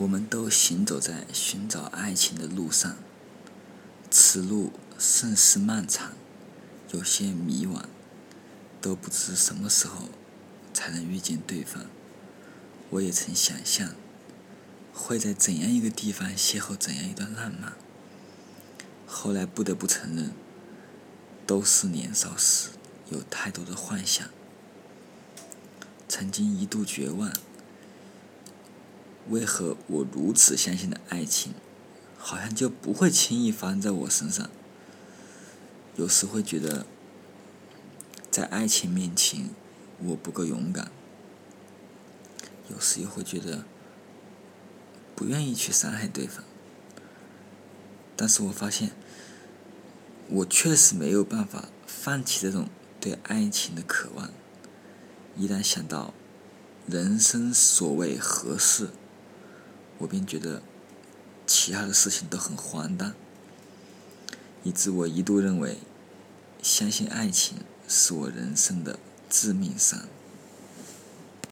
我们都行走在寻找爱情的路上，此路甚是漫长，有些迷惘，都不知什么时候才能遇见对方。我也曾想象，会在怎样一个地方邂逅怎样一段浪漫。后来不得不承认，都是年少时有太多的幻想，曾经一度绝望。为何我如此相信的爱情，好像就不会轻易发生在我身上？有时会觉得，在爱情面前，我不够勇敢；有时又会觉得，不愿意去伤害对方。但是我发现，我确实没有办法放弃这种对爱情的渴望。一旦想到人生所谓何事？我便觉得，其他的事情都很荒诞，以致我一度认为，相信爱情是我人生的致命伤。